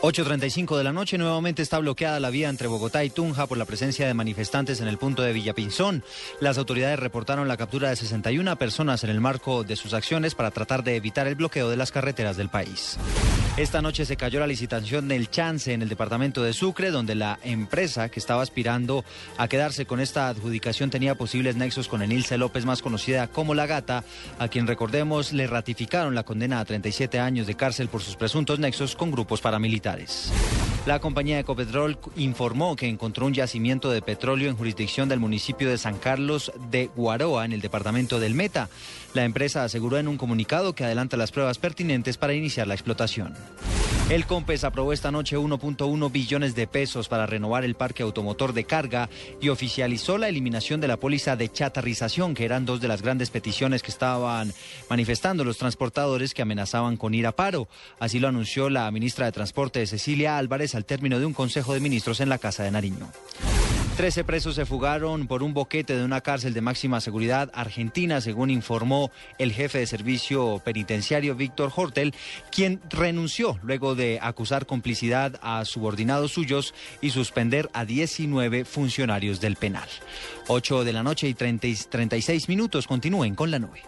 8.35 de la noche, nuevamente está bloqueada la vía entre Bogotá y Tunja por la presencia de manifestantes en el punto de Villapinzón. Las autoridades reportaron la captura de 61 personas en el marco de sus acciones para tratar de evitar el bloqueo de las carreteras del país. Esta noche se cayó la licitación del Chance en el departamento de Sucre, donde la empresa que estaba aspirando a quedarse con esta adjudicación tenía posibles nexos con Enilce López, más conocida como La Gata, a quien recordemos le ratificaron la condena a 37 años de cárcel por sus presuntos nexos con grupos paramilitares. La compañía Ecopetrol informó que encontró un yacimiento de petróleo en jurisdicción del municipio de San Carlos de Guaroa, en el departamento del Meta. La empresa aseguró en un comunicado que adelanta las pruebas pertinentes para iniciar la explotación. El COMPES aprobó esta noche 1.1 billones de pesos para renovar el parque automotor de carga y oficializó la eliminación de la póliza de chatarrización, que eran dos de las grandes peticiones que estaban manifestando los transportadores que amenazaban con ir a paro. Así lo anunció la ministra de Transporte, Cecilia Álvarez, al término de un Consejo de Ministros en la Casa de Nariño. Trece presos se fugaron por un boquete de una cárcel de máxima seguridad argentina, según informó el jefe de servicio penitenciario Víctor Hortel, quien renunció luego de acusar complicidad a subordinados suyos y suspender a 19 funcionarios del penal. 8 de la noche y 30, 36 minutos. Continúen con la nube.